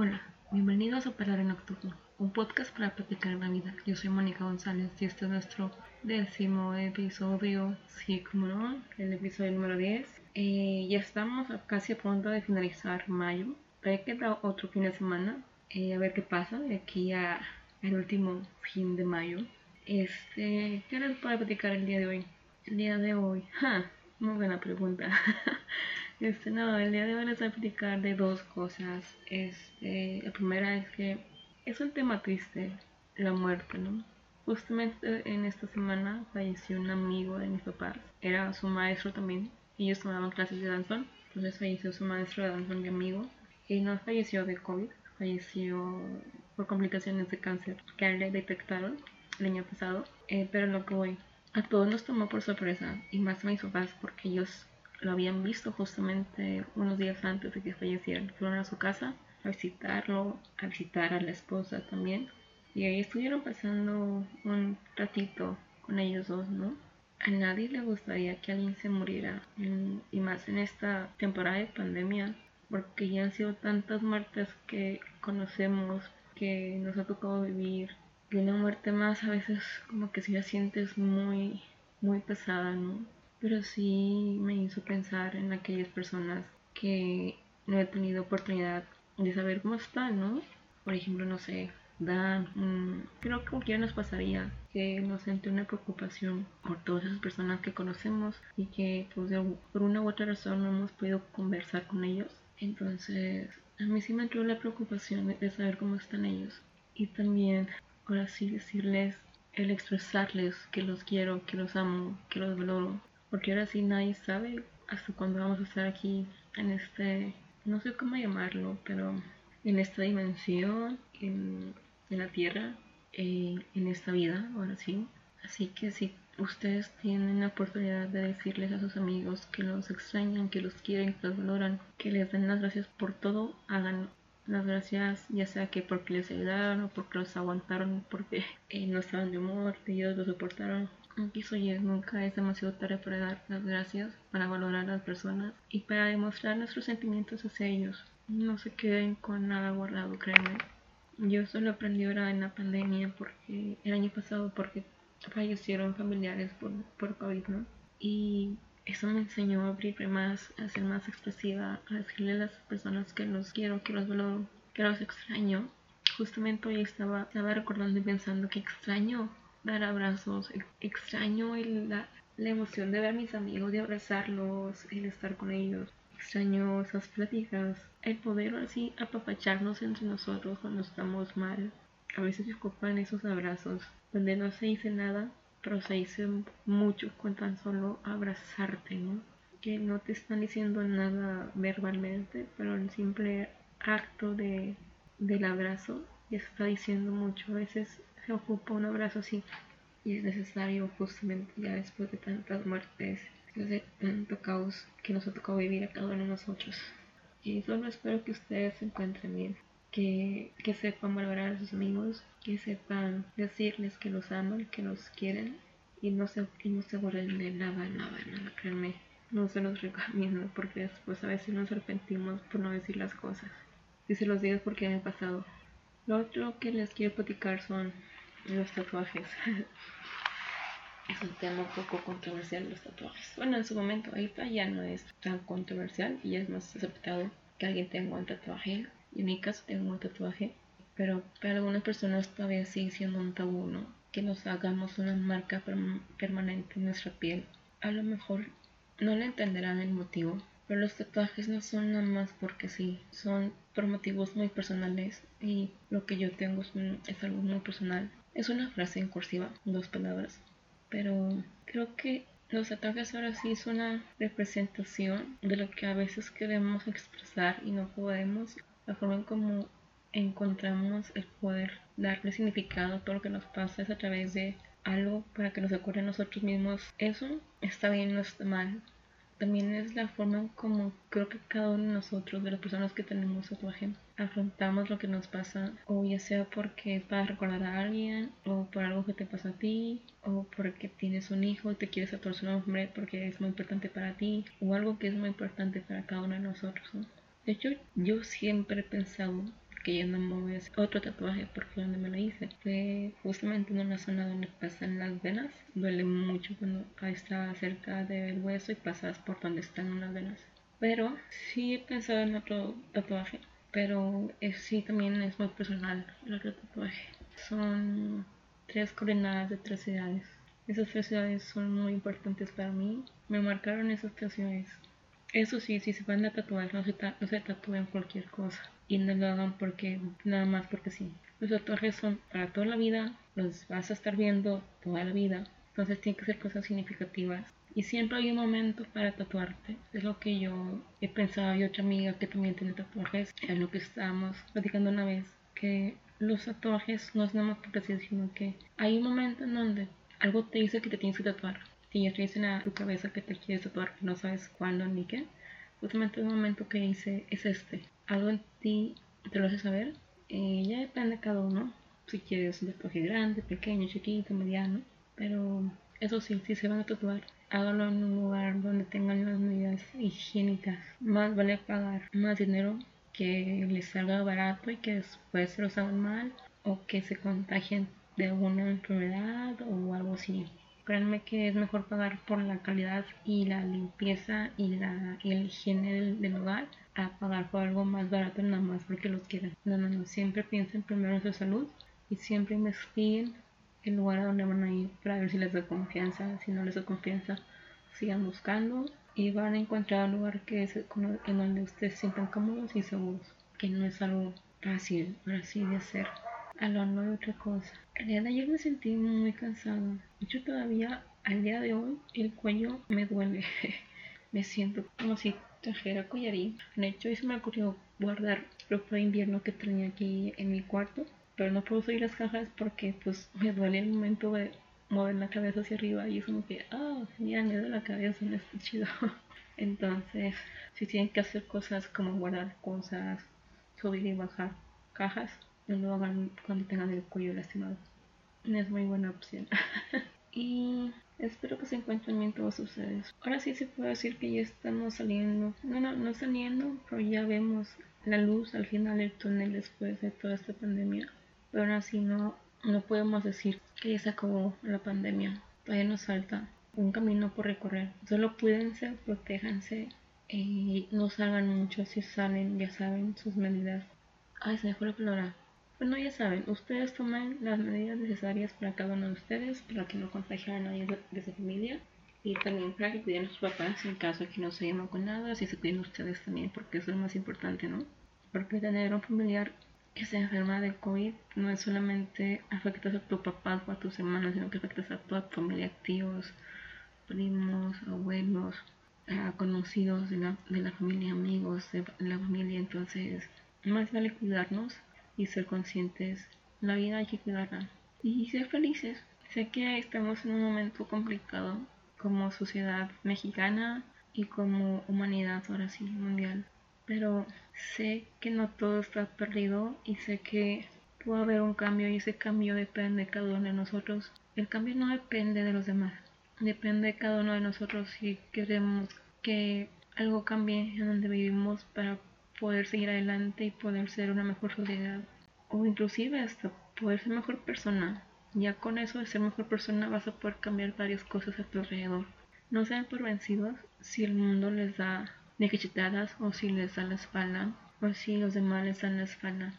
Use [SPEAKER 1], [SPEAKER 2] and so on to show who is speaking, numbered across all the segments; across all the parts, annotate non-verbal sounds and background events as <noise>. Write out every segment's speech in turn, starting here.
[SPEAKER 1] Hola, bienvenidos a Palabra Nocturno, un podcast para platicar la vida. Yo soy Mónica González y este es nuestro décimo episodio, sí, como no, el episodio número 10. Eh, ya estamos casi a punto de finalizar mayo. Todavía queda otro fin de semana, eh, a ver qué pasa de aquí a el último fin de mayo. Este, ¿qué les puedo platicar el día de hoy? El día de hoy, ja, muy buena pregunta. <laughs> Este, no, el día de hoy les voy a platicar de dos cosas. Este, la primera es que es un tema triste, la muerte, ¿no? Justamente en esta semana falleció un amigo de mis papás, era su maestro también, ellos tomaban clases de danzón, entonces falleció su maestro de danzón y amigo, y no falleció de COVID, falleció por complicaciones de cáncer que le detectaron el año pasado, eh, pero lo que voy, a todos nos tomó por sorpresa, y más a mis papás porque ellos lo habían visto justamente unos días antes de que fallecieran. Fueron a su casa a visitarlo, a visitar a la esposa también. Y ahí estuvieron pasando un ratito con ellos dos, ¿no? A nadie le gustaría que alguien se muriera, y más en esta temporada de pandemia, porque ya han sido tantas muertes que conocemos, que nos ha tocado vivir, y una muerte más a veces como que si la sientes muy, muy pesada, ¿no? Pero sí me hizo pensar en aquellas personas que no he tenido oportunidad de saber cómo están, ¿no? Por ejemplo, no sé, Dan, creo que cualquiera nos pasaría que nos sente una preocupación por todas esas personas que conocemos y que pues, por una u otra razón no hemos podido conversar con ellos. Entonces, a mí sí me entró la preocupación de, saber cómo están ellos. Y también, ahora sí, decirles, el expresarles que los quiero, que los amo, que los valoro, porque ahora sí nadie sabe hasta cuándo vamos a estar aquí en este, no sé cómo llamarlo, pero en esta dimensión, en, la tierra, eh, en esta vida, ahora sí. Así que si ustedes tienen la oportunidad de decirles a sus amigos que los extrañan, que los quieren, que los valoran, que les den las gracias por todo, hagan las gracias, ya sea que porque les ayudaron o porque los aguantaron, porque eh, no estaban de humor, que ellos lo soportaron, Aquí soy nunca es demasiado tarde para dar las gracias, para valorar a las personas y para demostrar nuestros sentimientos hacia ellos. No se queden con nada guardado, créanme. Yo solo aprendí ahora en la pandemia porque el año pasado porque fallecieron familiares por, por COVID, ¿no? Y eso me enseñó a abrirme más, a ser más expresiva, a decirle a las personas que los quiero, que los valoro, que los extraño. Justamente hoy estaba, estaba recordando y pensando que extraño dar abrazos, extraño la, la emoción de ver a mis amigos, de abrazarlos, el estar con ellos. Extraño esas pláticas, el poder así apapacharnos entre nosotros cuando estamos mal. A veces me ocupan esos abrazos donde no se dice nada, pero se dice mucho con tan solo abrazarte, ¿no? Que no te están diciendo nada verbalmente, pero el simple acto de, del abrazo ya está diciendo mucho. A veces se ocupa un abrazo así y es necesario justamente ya después de tantas muertes, después de tanto caos que nos ha tocado vivir a cada uno de nosotros. Y solo espero que ustedes se encuentren bien, que, que sepan valorar a sus amigos, que sepan decirles que los aman, que los quieren y no se, y no se borren de nada, nada, nada, créanme. No se los recomiendo porque después a veces nos arrepentimos por no decir las cosas. Y se los digo porque me ha pasado. Lo otro que les quiero platicar son los tatuajes. <laughs> es un tema un poco controversial los tatuajes. Bueno, en su momento, ahorita ya no es tan controversial y es más aceptado que alguien tenga un tatuaje. Y en mi caso tengo un tatuaje, pero para algunas personas todavía sigue siendo un tabú, ¿no? Que nos hagamos una marca permanente en nuestra piel. A lo mejor no le entenderán el motivo, pero los tatuajes no son nada más porque sí, son por motivos muy personales y lo que yo tengo es algo muy personal es una frase en cursiva, dos palabras, pero creo que los tatuajes ahora sí es una representación de lo que a veces queremos expresar y no podemos, la forma en cómo encontramos el poder darle significado a todo lo que nos pasa es a través de algo para que nos ocurra a nosotros mismos. Eso está bien, no está mal también es la forma como creo que cada uno de nosotros, de las personas que tenemos tatuaje, afrontamos lo que nos pasa, o ya sea porque es para recordar a alguien, o por algo que te pasa a ti, o porque tienes un hijo y te quieres tatuar su nombre porque es muy importante para ti, o algo que es muy importante para cada uno de nosotros. De hecho, yo siempre he pensado que ya no me otro tatuaje porque donde me lo hice fue justamente en una zona donde pasan las venas. Duele mucho cuando está cerca del hueso y pasas por donde están las venas. Pero sí he pensado en otro tatuaje, pero sí también es muy personal el otro tatuaje. Son tres coordenadas de tres ciudades. Esas tres ciudades son muy importantes para mí. Me marcaron esas tres ciudades. Eso sí, si se van a tatuar, no se, no se tatúen cualquier cosa. Y no lo hagan porque, nada más porque sí. Los tatuajes son para toda la vida, los vas a estar viendo toda la vida. Entonces tienen que ser cosas significativas. Y siempre hay un momento para tatuarte. Es lo que yo he pensado y otra amiga que también tiene tatuajes. Es lo que estábamos platicando una vez. Que los tatuajes no es nada más porque sí, sino que hay un momento en donde algo te dice que te tienes que tatuar. Si ya dicen a tu cabeza que te quieres tatuar, no sabes cuándo ni qué. Justamente el momento que dice es este. Algo en ti te lo hace saber. Eh, ya depende de cada uno. Si quieres un tatuaje grande, pequeño, chiquito, mediano. Pero eso sí, si se van a tatuar, hágalo en un lugar donde tengan las medidas higiénicas. Más vale pagar más dinero que les salga barato y que después se los hagan mal o que se contagien de alguna enfermedad o algo así. Créanme que es mejor pagar por la calidad y la limpieza y la, y higiene del, lugar a pagar por algo más barato nada más porque lo quieran. No, no, no. Siempre piensen primero en su salud y siempre investiguen el lugar a donde van a ir para ver si les da confianza. Si no les da confianza, sigan buscando y van a encontrar un lugar que es en donde ustedes se sientan cómodos y seguros. Que no es algo fácil, así de hacer. Hablando de otra cosa. El día de ayer me sentí muy cansada. De hecho, todavía al día de hoy el cuello me duele. <laughs> me siento como si trajera collarín. De hecho, se me ocurrió guardar ropa de invierno que tenía aquí en mi cuarto. Pero no puedo subir las cajas porque pues me duele el momento de mover la cabeza hacia arriba y es como que, ah, ya me duele la cabeza, no está chido. <laughs> Entonces, si tienen que hacer cosas como guardar cosas, subir y bajar cajas, no lo hagan cuando tengan el cuello lastimado. No es muy buena opción. <laughs> y espero que se encuentren bien todos ustedes. Ahora sí se puede decir que ya estamos saliendo. No, no, no saliendo, pero ya vemos la luz al final del túnel después de toda esta pandemia. Pero aún así no, no podemos decir que ya se acabó la pandemia. Todavía nos falta un camino por recorrer. Solo cuídense, protéjanse y no salgan mucho. Si salen, ya saben sus medidas. Ay, se me fue la palabra. Bueno, ya saben, ustedes tomen las medidas necesarias para cada uno de ustedes, para que no contagien a nadie de, su familia y también para que cuiden a sus papás en caso de que no se hayan nada, si se cuiden ustedes también, porque eso es lo más importante, ¿no? Porque tener un familiar que se enferma de COVID no es solamente afectas a tu papá o a tus hermanos, sino que afectas a toda tu familia, tíos, primos, abuelos, conocidos de la, de la familia, amigos de la familia, entonces más vale cuidarnos y ser conscientes. La vida hay que cuidarla y ser felices. Sé que estamos en un momento complicado como sociedad mexicana y como humanidad ahora sí mundial. Pero sé que no todo está perdido y sé que puede haber un cambio y ese cambio depende de cada uno de nosotros. El cambio no depende de los demás, depende de cada uno de nosotros si queremos que algo cambie en donde vivimos para poder seguir adelante y poder ser una mejor sociedad o inclusive hasta poder ser mejor persona. Ya con eso de ser mejor persona vas a poder cambiar varias cosas a tu alrededor. No sean por vencidos si el mundo les da de o si les da la espalda o si los demás les dan la espalda.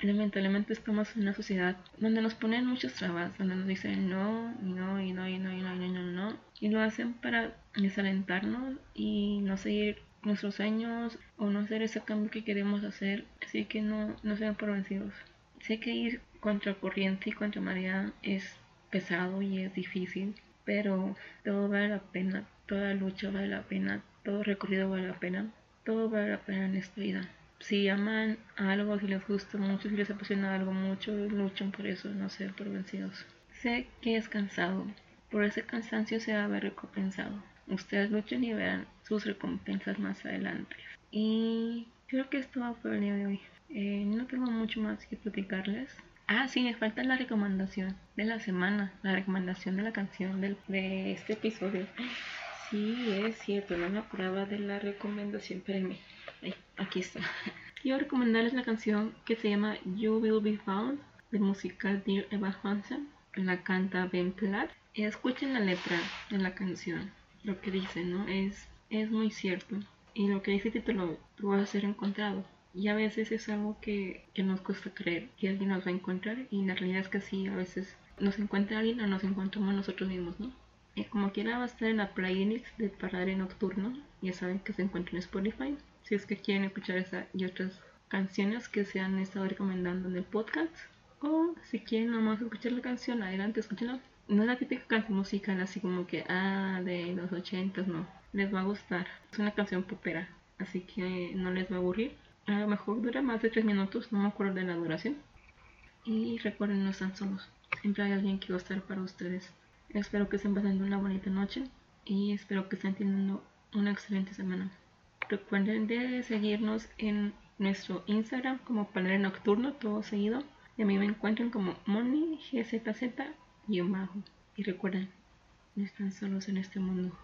[SPEAKER 1] Lamentablemente estamos en una sociedad donde nos ponen muchas trabas, donde nos dicen no, y no, y no, y no, y no, y no, y no, no, y lo hacen para desalentarnos y no seguir nuestros sueños o no hacer ese cambio que queremos hacer, así que no, no sean por vencidos. Sé que ir contra corriente y contra marea es pesado y es difícil, pero todo vale la pena, toda lucha vale la pena, todo recorrido vale la pena, todo vale la pena en esta vida. Si aman algo, si les gusta mucho, si les apasiona algo mucho, luchen por eso, no sean por vencidos. Sé que es cansado, por ese cansancio se va a ver recompensado. Ustedes luchen y verán sus recompensas más adelante. Y creo que esto va por el día de hoy. Eh, no tengo mucho más que platicarles. Ah, sí, me falta la recomendación de la semana, la recomendación de la canción del, de este episodio. Sí, es cierto, no me acordaba de la recomendación. Espérenme, aquí está. quiero recomendarles la canción que se llama You Will Be Found del musical Dear Eva Hansen. La canta Ben Platt. Escuchen la letra de la canción. Lo que dice, ¿no? Es, es muy cierto. Y lo que título, tú vas a ser encontrado. Y a veces es algo que, que nos cuesta creer que alguien nos va a encontrar. Y la realidad es que sí, a veces nos encuentra alguien o nos encontramos nosotros mismos, ¿no? Y como quiera va a estar en la playlist de Parade Nocturno. Ya saben que se encuentra en Spotify. Si es que quieren escuchar esa y otras canciones que se han estado recomendando en el podcast. O si quieren nomás escuchar la canción, adelante, escúchenla. No es la típica canción musical así como que, ah, de los ochentas, no. Les va a gustar. Es una canción popera, así que no les va a aburrir. A lo mejor dura más de tres minutos, no me acuerdo de la duración. Y recuerden, no están solos. Siempre hay alguien que va a estar para ustedes. Espero que estén pasando una bonita noche y espero que estén teniendo una excelente semana. Recuerden de seguirnos en nuestro Instagram como Panel Nocturno, todo seguido. Y a mí me encuentran como MoniGZZ y bajo. Y recuerden, no están solos en este mundo.